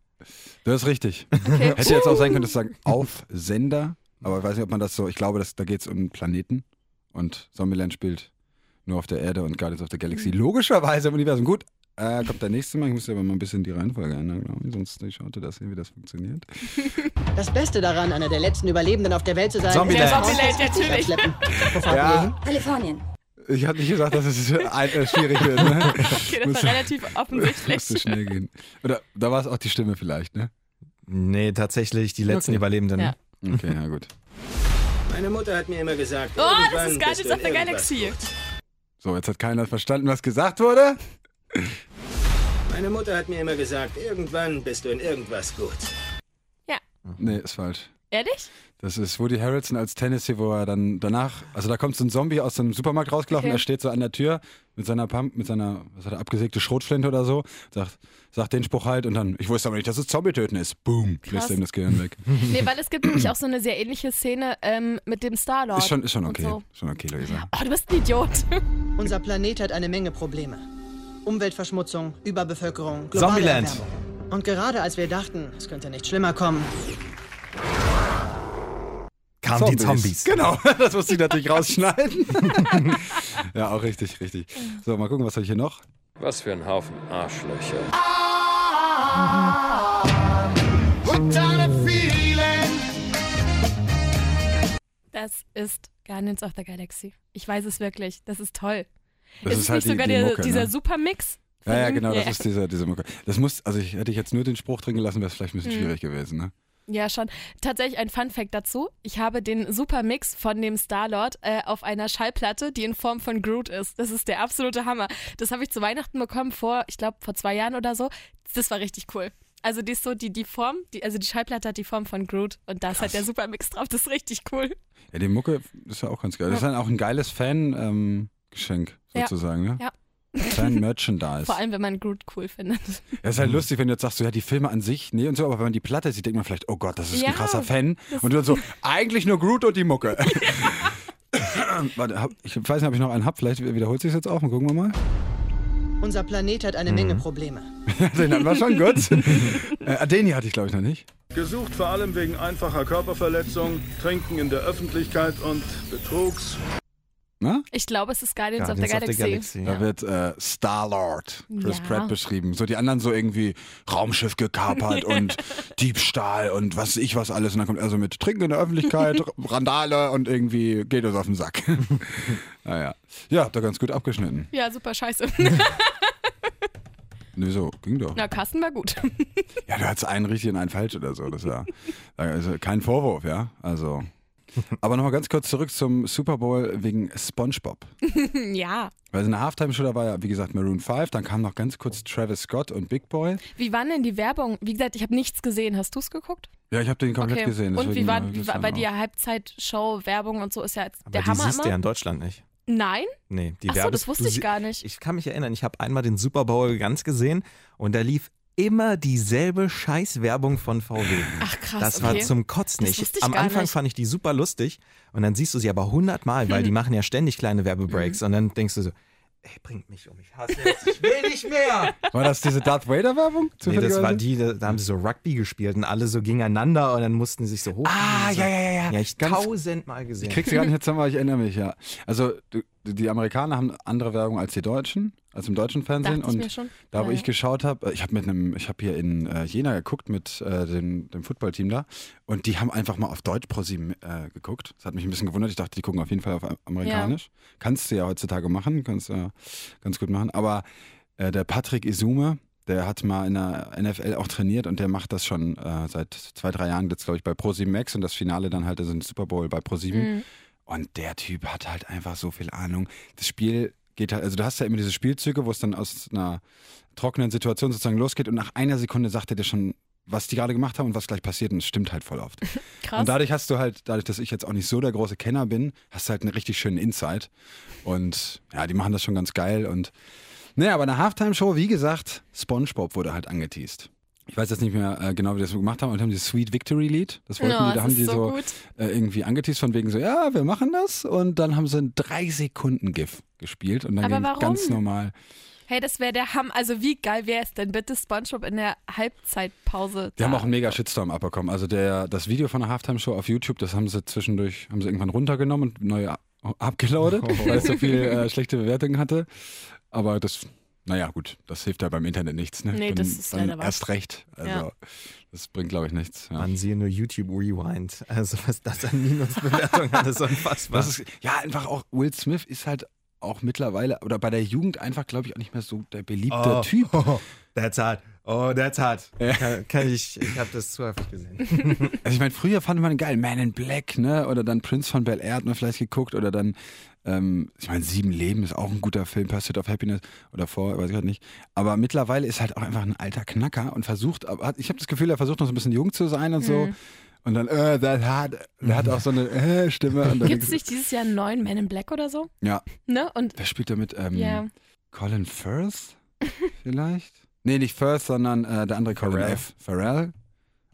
Das ist richtig. Okay. Hätte jetzt auch sein können, dass sagen, auf Sender, aber ich weiß nicht, ob man das so, ich glaube, dass, da geht es um Planeten und Zombieland spielt nur auf der Erde und Guardians of the Galaxy logischerweise im Universum. Gut, äh, kommt der nächste Mal, ich muss aber mal ein bisschen die Reihenfolge ändern, glaube ich, sonst ich schaute das hier, wie das funktioniert. Das Beste daran, einer der letzten Überlebenden auf der Welt zu sein, Zombieland. Ja, Zombieland, natürlich. Wo fahrt Ja. hin? Kalifornien. Ich hatte nicht gesagt, dass es ein, äh, schwierig wird. Ne? Okay, das war relativ offensichtlich. Musste schnell gehen. Oder da war es auch die Stimme vielleicht, ne? Nee, tatsächlich die letzten Okay. Überlebenden. Ja. Okay, ja gut. Meine Mutter hat mir immer gesagt, Oh, das ist Guardians of the Galaxy. So, jetzt hat keiner verstanden, was gesagt wurde. Meine Mutter hat mir immer gesagt, irgendwann bist du in irgendwas gut. Nee, ist falsch. Ehrlich? Das ist Woody Harrelson als Tennessee, wo er dann danach, also da kommt so ein Zombie aus einem Supermarkt rausgelaufen, Okay. er steht so an der Tür mit seiner Pump, mit seiner, was hat er, abgesägte Schrotflinte oder so, sagt, sagt den Spruch halt und dann, ich wusste aber nicht, dass es Zombie-Töten ist. Boom, Krass. lässt ihm das Gehirn weg. Nee, weil es gibt nämlich auch so eine sehr ähnliche Szene ähm, mit dem Star-Lord. Ist schon, ist schon okay. So. Schon okay, Luisa. Oh, du bist ein Idiot. Unser Planet hat eine Menge Probleme. Umweltverschmutzung, Überbevölkerung, globale Zombieland. Erwärmung. Und gerade als wir dachten, es könnte nicht schlimmer kommen, Kamen die Zombies. Genau, das musste ich natürlich rausschneiden. ja, auch richtig, richtig. So, mal gucken, was habe ich hier noch? Was für ein Haufen Arschlöcher. Das ist Guardians of the Galaxy. Ich weiß es wirklich. Das ist toll. Das ist ist es halt nicht die, sogar die der, Mucke, dieser ne? Supermix Ja, ja, genau, das Ja. ist diese, diese Mucke. Das muss, also ich hätte ich jetzt nur den Spruch drin gelassen, wäre es vielleicht ein bisschen Mhm. schwierig gewesen, ne? Ja, schon. Tatsächlich ein Fun-Fact dazu. Ich habe den Supermix von dem Star-Lord äh, auf einer Schallplatte, die in Form von Groot ist. Das ist der absolute Hammer. Das habe ich zu Weihnachten bekommen vor, ich glaube, vor zwei Jahren oder so. Das war richtig cool. Also die ist so, die, die Form, die, also die Schallplatte hat die Form von Groot und da ist halt der Supermix drauf. Das ist richtig cool. Ja, die Mucke ist ja auch ganz geil. Das ist dann auch ein geiles Fan-Geschenk, Ja. sozusagen, ne? Ja. Fan-Merchandise. Vor allem, wenn man Groot cool findet. Ja, ist halt lustig, wenn du jetzt sagst, so, ja, die Filme an sich, nee und so, aber wenn man die Platte sieht, denkt man vielleicht, oh Gott, das ist Ja, ein krasser Fan. das- Und du dann so, eigentlich nur Groot und die Mucke. Warte, hab, ich weiß nicht, ob ich noch einen hab, vielleicht wiederholt sich jetzt auch, mal gucken wir mal. Unser Planet hat eine Menge Probleme. Den hatten wir schon, gut. äh, Adeni hatte ich, glaube ich, noch nicht. Gesucht vor allem wegen einfacher Körperverletzung, Trinken in der Öffentlichkeit und Betrugs. Na? Ich glaube, es ist Guardians, of the Guardians Galaxy. Da wird äh, Star-Lord, Chris Ja. Pratt beschrieben. So die anderen so irgendwie Raumschiff gekapert und Diebstahl und was weiß ich was alles. Und dann kommt er so mit Trinken in der Öffentlichkeit, Randale und irgendwie geht uns auf den Sack. naja. Ja, habt ihr ganz gut abgeschnitten. Ja, super scheiße. Wieso? Ging doch. Na, Carsten war gut. Ja, du hattest einen richtig und einen falsch oder so. Das war also kein Vorwurf, ja. Also. Aber nochmal ganz kurz zurück zum Super Bowl wegen SpongeBob. ja. Weil in der Halftime-Show, da war ja, wie gesagt, Maroon 5, dann kam noch ganz kurz Travis Scott und Big Boy. Wie war denn die Werbung? Wie gesagt, ich habe nichts gesehen. Hast du es geguckt? Ja, ich habe den komplett gesehen. Und wie war, äh, wie das war bei dir Halbzeitshow, Werbung und so ist ja jetzt Aber der die Hammer siehst immer? du ja in Deutschland nicht. Nein? Nee, die Ach so, Werbe- das wusste du ich gar nicht. Ich kann mich erinnern, ich habe einmal den Super Bowl ganz gesehen und da lief immer dieselbe Scheißwerbung von VW. Ach krass, Das okay. war zum Kotzen. Ich, am Anfang nicht. fand ich die super lustig und dann siehst du sie aber hundertmal, weil die machen ja ständig kleine Mhm. Werbebreaks und dann denkst du so, ey, bringt mich um, ich hasse es, ich will nicht mehr. War das diese Darth Vader-Werbung? nee, das war die, da da haben sie so Rugby gespielt und alle so gegeneinander und dann mussten sie sich so hoch. Ah, ja, ja, ja, ja. Ja, ich tausendmal gesehen. Ich krieg sie gar nicht jetzt zusammen, aber ich erinnere mich, ja. Also, du, die Amerikaner haben andere Werbung als die Deutschen, als im deutschen Fernsehen. Dachte und schon. da, wo Ja, ich ja. geschaut habe, ich habe mit einem, ich habe hier in äh, Jena geguckt mit äh, dem, dem Footballteam da und die haben einfach mal auf Deutsch pro äh, geguckt. Das hat mich ein bisschen gewundert. Ich dachte, die gucken auf jeden Fall auf Amerikanisch. Kannst du ja heutzutage machen, kannst du ja ganz gut machen. Aber äh, der Patrick Isume, der hat mal in der NFL auch trainiert und der macht das schon äh, seit zwei, drei Jahren jetzt, glaube ich, bei Pro7 Max und das Finale dann halt also den Super Bowl bei Pro7. Mhm. Und der Typ hat halt einfach so viel Ahnung. Das Spiel geht halt, also du hast ja immer diese Spielzüge, wo es dann aus einer trockenen Situation sozusagen losgeht und nach einer Sekunde sagt er dir schon, was die gerade gemacht haben und was gleich passiert und es stimmt halt voll oft. Krass. Und dadurch hast du halt, dadurch, dass ich jetzt auch nicht so der große Kenner bin, hast du halt einen richtig schönen Insight. Und ja, die machen das schon ganz geil. Und naja, aber eine Halftime-Show, wie gesagt, SpongeBob wurde halt angeteased. Ich weiß jetzt nicht mehr äh, genau, wie die das so gemacht haben, und haben dieses Sweet Victory Lied. Das wollten Ja, die, da haben die so so äh, irgendwie angeteased von wegen so, ja, wir machen das. Und dann haben sie ein drei Sekunden GIF gespielt und dann ganz normal. Hey, das wäre der Ham. Also wie geil wäre es denn bitte SpongeBob in der Halbzeitpause? Die haben auch einen mega Shitstorm abbekommen. Also der, das Video von der Halftime-Show auf YouTube, das haben sie zwischendurch, haben sie irgendwann runtergenommen und neu ab- abgeloadet, weil es so viel äh, schlechte Bewertungen hatte. Aber das, naja, gut, das hilft ja beim Internet nichts. Ne? Nee, Dann- das ist dann leider wahr. Erst recht. Also Ja. das bringt, glaube ich, nichts. Ja. Man siehe nur YouTube Rewind. Also was das an Minusbewertungen hat, ist unfassbar. Das ist, ja, einfach auch Will Smith ist halt auch mittlerweile, oder bei der Jugend einfach, glaube ich, auch nicht mehr so der beliebte Oh. Typ. That's hard. Oh, that's hard. Kann, kann ich, ich habe das zu häufig gesehen. Also ich meine, früher fand man geil, Man in Black, ne? Oder dann Prince von Bel Air hat man vielleicht geguckt. Oder dann, ähm, ich meine, Sieben Leben ist auch ein guter Film, Pursuit of Happiness oder vor, weiß ich halt nicht. Aber mittlerweile ist halt auch einfach ein alter Knacker und versucht, aber hat- ich habe das Gefühl, er versucht noch so ein bisschen jung zu sein und so. Und dann, äh, that hat, der hat auch so eine äh, Stimme. Gibt es nicht dieses Jahr einen neuen Man in Black oder so? Ja, Ne? Und wer spielt da mit? Ähm, ja. Colin Firth vielleicht? Nee, nicht Firth, sondern äh, der andere Colin Pharrell. F. Pharrell.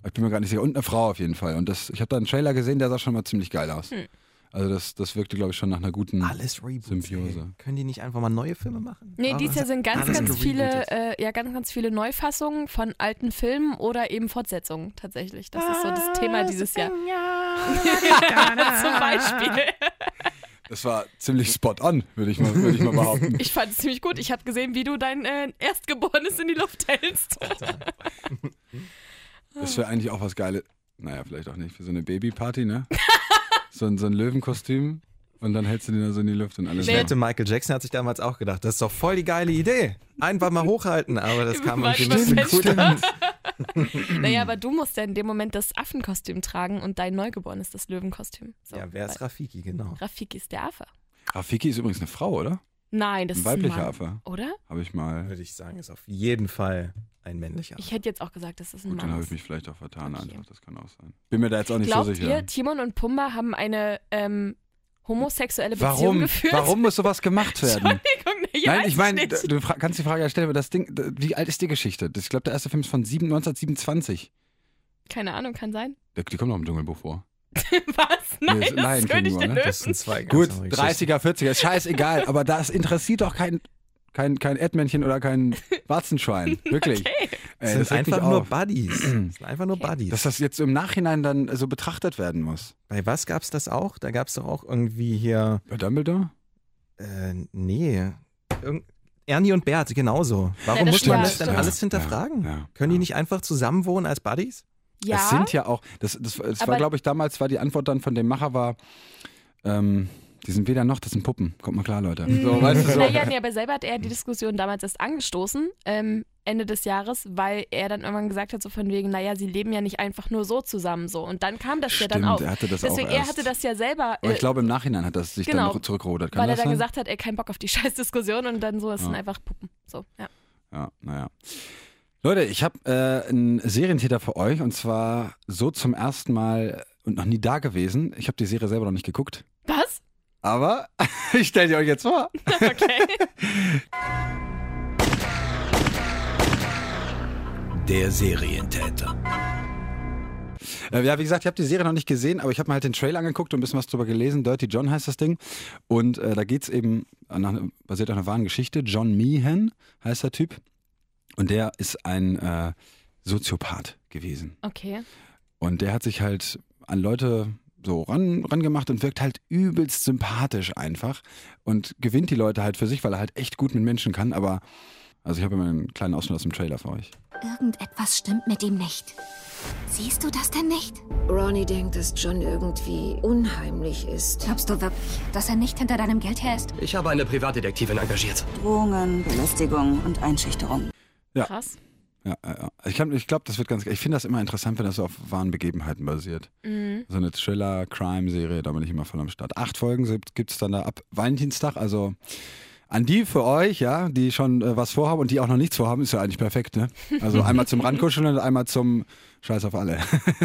Ich bin mir gar nicht sicher. Und eine Frau auf jeden Fall. Und das, ich habe da einen Trailer gesehen, der sah schon mal ziemlich geil aus. Hm. Also das, das wirkte, glaube ich, schon nach einer guten... Alles Reboots. Symbiose. Ey. Können die nicht einfach mal neue Filme machen? Nee, Aber dieses Jahr sind ganz, ganz viele, äh, ja, ganz, ganz viele Neufassungen von alten Filmen oder eben Fortsetzungen tatsächlich. Das ist so das Thema dieses Jahr. Zum Beispiel. Das war ziemlich spot on, würde ich, mal- würde ich mal behaupten. Ich fand es ziemlich gut. Ich habe gesehen, wie du dein äh, Erstgeborenes in die Luft hältst. Das wäre eigentlich auch was Geiles. Naja, vielleicht auch nicht. Für so eine Babyparty, ne? So ein, so ein Löwenkostüm. Und dann hältst du den da so in die Luft und alles. Ich wette, Michael Jackson hat sich damals auch gedacht, das ist doch voll die geile Idee. Einfach mal hochhalten, aber das kam irgendwie nicht so gut. Naja, aber du musst ja in dem Moment das Affenkostüm tragen und dein Neugeboren ist das Löwenkostüm. So, Ja, wer ist Rafiki, genau. Rafiki ist der Affe. Rafiki ist übrigens eine Frau, oder? Nein, das Ein ist ein weiblicher Mann. Affe. Oder? Habe ich mal. Würde ich sagen, ist auf jeden Fall ein männlicher. Ich hätte jetzt auch gesagt, das ist ein Gut, dann Mann. habe ich mich vielleicht auch vertan Okay. einfach. Das kann auch sein. Bin mir da jetzt auch nicht Glaubt so sicher. ihr, Timon und Pumba haben eine ähm, homosexuelle Beziehung Warum? geführt? Warum muss sowas gemacht werden? Entschuldigung, ich Nein, weiß ich meine, du kannst die Frage ja stellen, aber das Ding, wie alt ist die Geschichte? Das, ich glaube, der erste Film ist von sieben- 1927. Keine Ahnung, kann sein. Die die kommt noch im Dschungelbuch vor. Was? Nein, ist das King König nur, der ne? Löwen. Das sind zwei Gut, andere Geschichten. 30er, 40er, ist scheißegal, aber das interessiert doch kein, kein, kein Erdmännchen oder kein Warzenschwein. Wirklich. Ey, Das das sind regt mich einfach nur. Buddies. Das sind einfach nur Buddies. Dass das jetzt im Nachhinein dann so betrachtet werden muss. Bei was gab es das auch? Da gab es doch auch irgendwie hier. Bei Dumbledore? Äh, nee. Irgend Ernie und Bert, genauso. Warum Ja, das muss man das denn Ja, alles hinterfragen? ja, ja, Können die ja. nicht einfach zusammenwohnen als Buddies? Ja, Es sind ja auch, das, das, das war glaube ich damals, war die Antwort dann von dem Macher war, ähm, die sind weder noch, das sind Puppen. Kommt mal klar, Leute. So, weißt du, so. Naja, nee, aber selber hat er die Diskussion damals erst angestoßen, ähm, Ende des Jahres, weil er dann irgendwann gesagt hat, so von wegen, naja, sie leben ja nicht einfach nur so zusammen so. Und dann kam das ja Stimmt, dann auf. er hatte das Deswegen, auch er erst. hatte das ja selber, Aber äh, ich glaube, im Nachhinein hat das sich Genau. dann noch zurückgerudert. Kann weil er dann sein? gesagt hat, er keinen Bock auf die Scheißdiskussion und dann so, es sind Ja. einfach Puppen. So, ja. Ja, naja. Leute, ich habe äh, einen Serientäter für euch und zwar so zum ersten Mal und noch nie da gewesen. Ich habe die Serie selber noch nicht geguckt, Was? Aber ich stelle die euch jetzt vor. Okay. Der Serientäter. Äh, ja, wie gesagt, ich habe die Serie noch nicht gesehen, aber ich habe mir halt den Trailer angeguckt und ein bisschen was drüber gelesen. Dirty John heißt das Ding. Und äh, da geht's eben, nach, basiert auf einer wahren Geschichte. John Meehan heißt der Typ. Und der ist ein äh, Soziopath gewesen. Okay. Und der hat sich halt an Leute so ran, ran gemacht und wirkt halt übelst sympathisch einfach und gewinnt die Leute halt für sich, weil er halt echt gut mit Menschen kann. Aber, also ich habe immer einen kleinen Ausschnitt aus dem Trailer für euch. Irgendetwas stimmt mit ihm nicht. Siehst du das denn nicht? Ronnie denkt, dass John irgendwie unheimlich ist. Glaubst du wirklich, dass er nicht hinter deinem Geld her ist? Ich habe eine Privatdetektivin engagiert. Drohungen, Belästigung und Einschüchterung. Ja. Krass. Ja, ja, ja. Ich, ich glaube, das wird ganz. Ich finde das immer interessant, wenn das so auf wahren Begebenheiten basiert. Mhm. So eine Thriller-Crime-Serie, da bin ich immer voll am Start. Acht Folgen gibt es dann da ab Valentinstag. Also an die für euch, ja, die schon äh, was vorhaben und die auch noch nichts vorhaben, ist ja eigentlich perfekt, ne? Also einmal zum Rankuscheln und einmal zum Scheiß auf alle.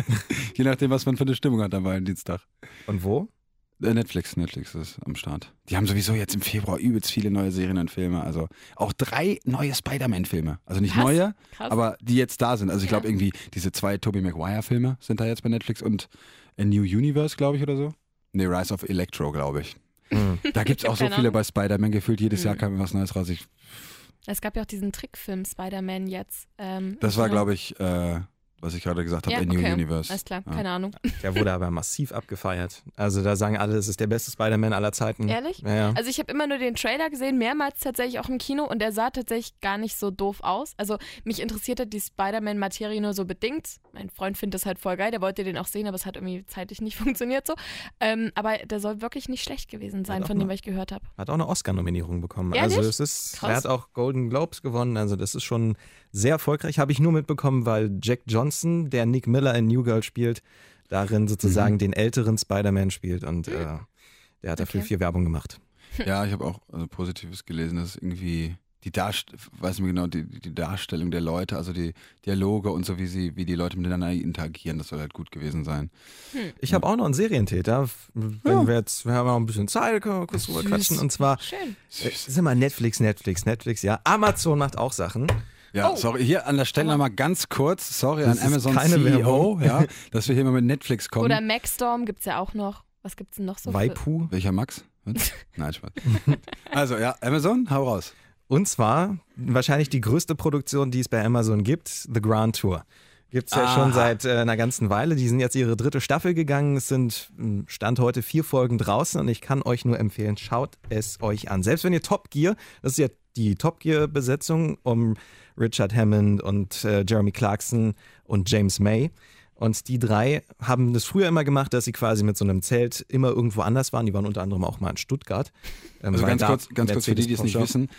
Je nachdem, was man für eine Stimmung hat am Valentinstag. Und wo? Äh, Netflix, Netflix ist am Start. Die haben sowieso jetzt im Februar übelst viele neue Serien und Filme. Also auch drei neue Spider-Man-Filme. Also nicht Krass, neue, krass. aber die jetzt da sind. Also ich Ja. glaube irgendwie diese zwei Tobey Maguire-Filme sind da jetzt bei Netflix und A New Universe, glaube ich, oder so. Nee, Rise of Electro, glaube ich. Da gibt es auch so viele Ahnung. bei Spider-Man. Gefühlt jedes Jahr Mhm. kam was Neues raus. Ich, Es gab ja auch diesen Trickfilm Spider-Man jetzt. Ähm, das war, glaube ich, äh, was ich gerade gesagt habe, ja, New okay. Universe. Alles klar, Ja. keine Ahnung. Der wurde aber massiv abgefeiert. Also da sagen alle, es ist der beste Spider-Man aller Zeiten. Ehrlich? Ja, ja. Also ich habe immer nur den Trailer gesehen, mehrmals tatsächlich auch im Kino und der sah tatsächlich gar nicht so doof aus. Also mich interessierte die Spider-Man-Materie nur so bedingt. Mein Freund findet das halt voll geil, der wollte den auch sehen, aber es hat irgendwie zeitlich nicht funktioniert so. Ähm, aber der soll wirklich nicht schlecht gewesen sein, von dem, mal- was ich gehört habe. Hat auch eine Oscar-Nominierung bekommen. Ehrlich? Also es ist, Krass. er hat auch Golden Globes gewonnen. Also das ist schon sehr erfolgreich. Habe ich nur mitbekommen, weil Jack Johnson, der Nick Miller in New Girl spielt, darin sozusagen den älteren Spider-Man spielt und äh, der hat dafür Okay. viel Werbung gemacht. Ja, ich habe auch also, Positives gelesen, dass irgendwie die Darst weiß nicht mehr genau, die, die Darstellung der Leute, also die Dialoge und so, wie sie, wie die Leute miteinander interagieren, das soll halt gut gewesen sein. Ich habe auch noch einen Serientäter. Wenn wir jetzt, wir haben auch ein bisschen Zeit, können wir kurz drüber quatschen. Und zwar Schön. äh, sind wir Netflix, Netflix, Netflix, ja. Amazon macht auch Sachen. Ja, sorry, hier an der Stelle nochmal ganz kurz, sorry Das an ist Amazon keine CEO, Werbung. ja, dass wir hier mal mit Netflix kommen. Oder Maxstorm gibt es ja auch noch. Was gibt es denn noch so? für- Waipu. Welcher Max? Was? Nein, Spaß. also ja, Amazon, hau raus. Und zwar wahrscheinlich die größte Produktion, die es bei Amazon gibt, The Grand Tour. Gibt es ja Aha. schon seit äh, einer ganzen Weile. Die sind jetzt ihre dritte Staffel gegangen. Es sind mh, Stand heute vier Folgen draußen und ich kann euch nur empfehlen, schaut es euch an. Selbst wenn ihr Top Gear, das ist ja die Top Gear-Besetzung um Richard Hammond und äh, Jeremy Clarkson und James May. Und die drei haben das früher immer gemacht, dass sie quasi mit so einem Zelt immer irgendwo anders waren. Die waren unter anderem auch mal in Stuttgart. Ähm, Also ganz kurz, ganz kurz für die, die es nicht wissen,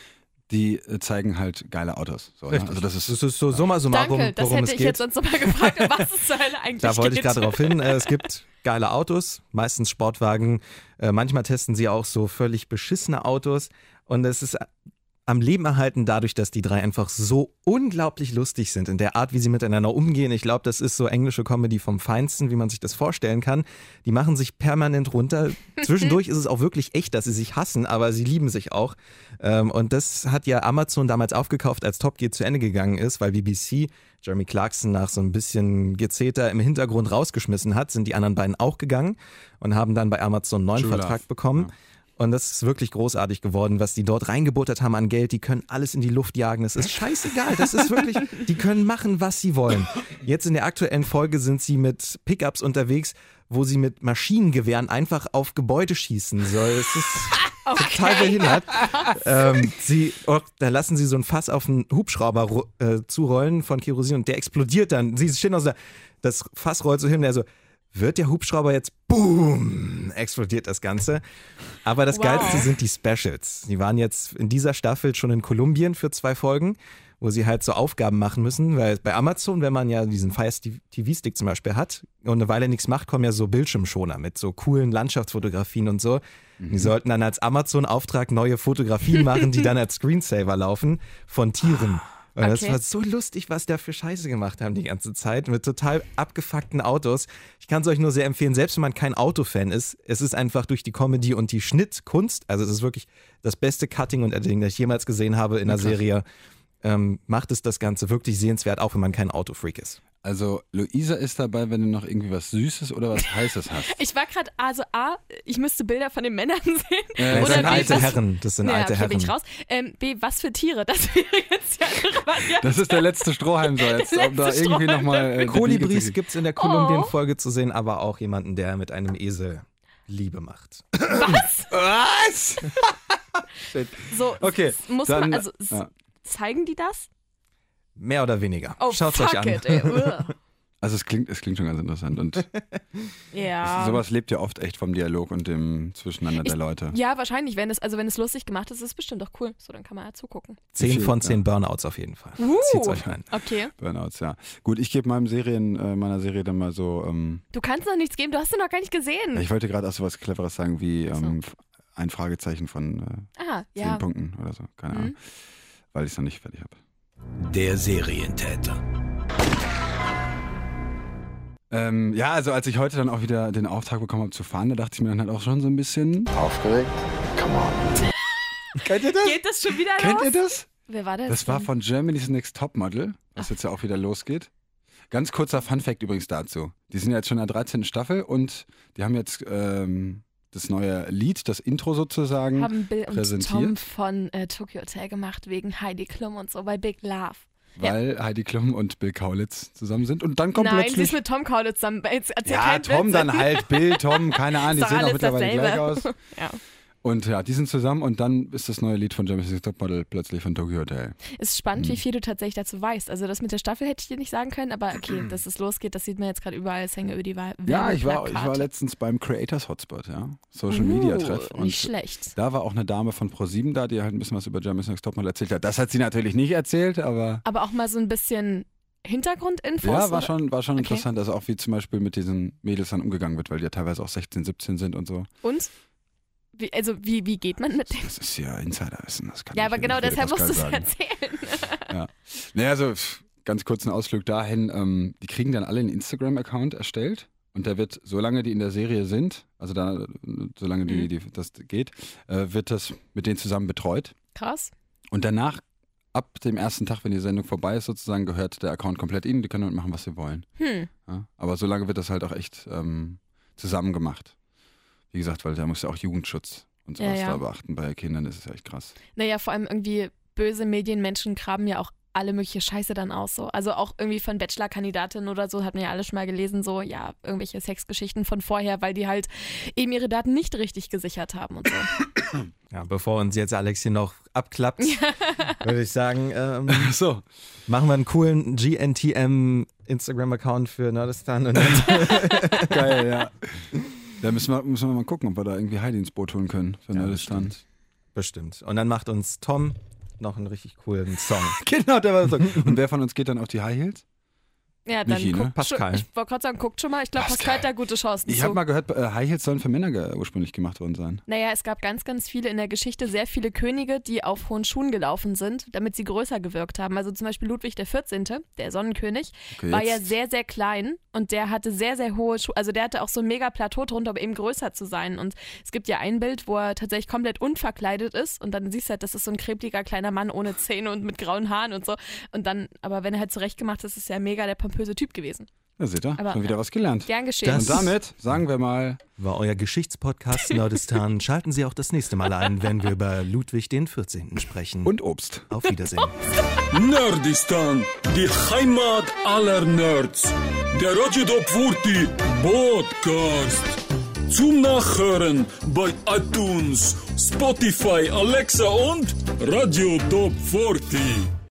die äh, zeigen halt geile Autos. So, ne? Also das ist, das ist so summa summarum, Danke, das worum hätte es ich geht. jetzt sonst nochmal gefragt, was es zur Hölle eigentlich Da wollte ich gerade darauf hin. Äh, Es gibt geile Autos, meistens Sportwagen. Äh, Manchmal testen sie auch so völlig beschissene Autos. Und es ist am Leben erhalten dadurch, dass die drei einfach so unglaublich lustig sind in der Art, wie sie miteinander umgehen. Ich glaube, das ist so englische Comedy vom Feinsten, wie man sich das vorstellen kann. Die machen sich permanent runter. Zwischendurch ist es auch wirklich echt, dass sie sich hassen, aber sie lieben sich auch. Ähm, Und das hat ja Amazon damals aufgekauft, als Top Gear zu Ende gegangen ist, weil BBC Jeremy Clarkson nach so ein bisschen Gezeter im Hintergrund rausgeschmissen hat, sind die anderen beiden auch gegangen und haben dann bei Amazon einen neuen True Vertrag Love. bekommen. Und das ist wirklich großartig geworden, was die dort reingebuttert haben an Geld. Die können alles in die Luft jagen. Das ist scheißegal. Das ist wirklich, die können machen, was sie wollen. Jetzt in der aktuellen Folge sind sie mit Pickups unterwegs, wo sie mit Maschinengewehren einfach auf Gebäude schießen. So, es ist total behindert. Ähm, sie, oh, da lassen sie so ein Fass auf einen Hubschrauber äh, zurollen von Kerosin und der explodiert dann. Sie stehen aus der, das Fass rollt so hin, der so, wird der Hubschrauber jetzt, boom, explodiert das Ganze. Aber das Wow. Geilste sind die Specials. Die waren jetzt in dieser Staffel schon in Kolumbien für zwei Folgen, wo sie halt so Aufgaben machen müssen, weil bei Amazon, wenn man ja diesen Fire TV-Stick zum Beispiel hat und eine Weile nichts macht, kommen ja so Bildschirmschoner mit so coolen Landschaftsfotografien und so. Die sollten dann als Amazon-Auftrag neue Fotografien machen, die dann als Screensaver laufen von Tieren. Und das Okay. war so lustig, was da für Scheiße gemacht haben die ganze Zeit mit total abgefuckten Autos. Ich kann es euch nur sehr empfehlen, selbst wenn man kein Autofan ist. Es ist einfach durch die Comedy und die Schnittkunst, also es ist wirklich das beste Cutting und Editing, das ich jemals gesehen habe in einer Serie. Ähm, macht es das Ganze wirklich sehenswert, auch wenn man kein Autofreak ist. Also Luisa ist dabei, wenn du noch irgendwie was Süßes oder was Heißes hast. Ich war gerade, also A, ich müsste Bilder von den Männern sehen. Ja, Das Oder sind B, alte was- Herren. Das sind Ja, alte okay, bin ich Herren. raus. Ähm, B, was für Tiere? Das wäre jetzt ja. Das ist der letzte Strohhalm so jetzt, um da irgendwie Strohhalm. nochmal. Äh, Kolibris gibt es in der Oh. Kolumbien-Folge zu sehen, aber auch jemanden, der mit einem Esel Liebe macht. Was? Was? So, Okay, muss dann- man, also ja. zeigen die das? Mehr oder weniger. Oh, Schaut fuck euch an. it. Also es klingt, es klingt schon ganz interessant und Ja. sowas lebt ja oft echt vom Dialog und dem Zwischeneinander der Leute. Ja, wahrscheinlich, wenn es, also wenn es lustig gemacht ist, ist es bestimmt doch cool. So, dann kann man ja zugucken. 10 von Ja. 10 Burnouts auf jeden Fall. Uh. Zieht's euch rein. Okay. Burnouts, ja. Gut, ich gebe meinem Serien, äh, meiner Serie dann mal so, ähm, Du kannst noch nichts geben, du hast ihn noch gar nicht gesehen. ich wollte gerade auch so was Cleveres sagen wie ähm, ein Fragezeichen von äh, ah, zehn ja. Punkten oder so, keine Mhm. Ahnung, weil ich es noch nicht fertig habe. Der Serientäter. Ähm, ja, also als ich heute dann auch wieder den Auftrag bekommen habe zu fahren, da dachte ich mir dann halt auch schon so ein bisschen aufgeregt. Come on. Kennt ihr das? Geht das schon wieder Kennt los? ihr das? Wer war das? Das war denn? von Germany's Next Topmodel, was jetzt ja auch wieder losgeht. Ganz kurzer Funfact übrigens dazu. Die sind ja jetzt schon in der 13. Staffel und die haben jetzt ähm, das neue Lied, das Intro sozusagen, haben Bill und präsentiert. Tom von äh, Tokyo Hotel gemacht wegen Heidi Klum und so bei Big Love. weil Heidi Klum und Bill Kaulitz zusammen sind. Und dann kommt Nein, sie plötzlich... ist mit Tom Kaulitz zusammen. Jetzt ja, Tom Witz. dann halt, Bill, Tom, keine Ahnung, die sehen auch mittlerweile gleich aus. dasselbe. ja. Und ja, die sind zusammen und dann ist das neue Lied von Next Topmodel plötzlich von Tokyo Hotel. Ist spannend, Hm. wie viel du tatsächlich dazu weißt. Also das mit der Staffel hätte ich dir nicht sagen können, aber okay, dass es losgeht, das sieht man jetzt gerade überall. Es hängen über die Wahl. Ja, ich war, ich war letztens beim Creators Hotspot, ja. Social Media Treff. Uh, nicht schlecht. Da war auch eine Dame von ProSieben da, die halt ein bisschen was über Next Topmodel erzählt hat. Das hat sie natürlich nicht erzählt, aber Aber auch mal so ein bisschen Hintergrundinfos. ja, war schon, war schon Okay. interessant. Also auch wie zum Beispiel mit diesen Mädels dann umgegangen wird, weil die ja teilweise auch 16, 17 sind und so. Und? Wie, also wie, wie geht man mit dem? Das ist ja Insiderwissen. Das kann Ja, aber genau deshalb musst du es erzählen. Ja. Naja, also ganz kurz einen Ausflug dahin. Ähm, die kriegen dann alle einen Instagram-Account erstellt und der wird, solange die in der Serie sind, also da, solange die, Mhm. die, das geht, äh, wird das mit denen zusammen betreut. Krass. Und danach, ab dem ersten Tag, wenn die Sendung vorbei ist, sozusagen, gehört der Account komplett ihnen. Die können damit machen, was sie wollen. Hm. Ja? Aber solange wird das halt auch echt ähm, zusammen gemacht. Wie gesagt, weil da muss ja auch Jugendschutz und sowas Ja, ja. da beachten. Bei Kindern ist es ja echt krass. Naja, vor allem irgendwie böse Medienmenschen graben ja auch alle mögliche Scheiße dann aus. So. Also auch irgendwie von Bachelor-Kandidatinnen oder so, hat man ja alle schon mal gelesen, so, ja, irgendwelche Sexgeschichten von vorher, weil die halt eben ihre Daten nicht richtig gesichert haben und so. Ja, bevor uns jetzt Alex hier noch abklappt, würde ich sagen, ähm, so. machen wir einen coolen GNTM Instagram-Account für Nerdistan. Und dann Geil, ja. Da müssen wir, müssen wir mal gucken, ob wir da irgendwie Heidi ins Boot holen können für Ja, Nerdistan. bestimmt. Bestimmt. Und dann macht uns Tom noch einen richtig coolen Song. Genau, der war so. Und wer von uns geht dann auf die High Heels? Ja, dann Michi, ne? guckt schon, Pascal. ich wollte gerade sagen, guckt schon mal. Ich glaube, Pascal hat da gute Chancen Ich habe mal gehört, äh, High Heels sollen für Männer ursprünglich gemacht worden sein. Naja, es gab ganz, ganz viele in der Geschichte, sehr viele Könige, die auf hohen Schuhen gelaufen sind, damit sie größer gewirkt haben. Also zum Beispiel Ludwig XIV., der Sonnenkönig, Okay, war ja sehr, sehr klein und der hatte sehr, sehr hohe Schuhe. Also der hatte auch so ein mega Plateau drunter, um eben größer zu sein. Und es gibt ja ein Bild, wo er tatsächlich komplett unverkleidet ist und dann siehst du halt, das ist so ein krebliger kleiner Mann ohne Zähne und mit grauen Haaren und so. Und dann, aber wenn er halt zurechtgemacht ist, ist er mega der pompöse Typ gewesen. Da seht ihr, Aber, haben wir wieder ja. was gelernt. Gern geschehen. Das- Und damit sagen wir mal, War euer Geschichtspodcast Nerdistan. Schalten Sie auch das nächste Mal ein, wenn wir über Ludwig den 14. sprechen. und Obst. auf Wiedersehen. Nerdistan, die Heimat aller Nerds. Der Radio Top 40 Podcast. Zum Nachhören bei iTunes, Spotify, Alexa und Radio Top 40.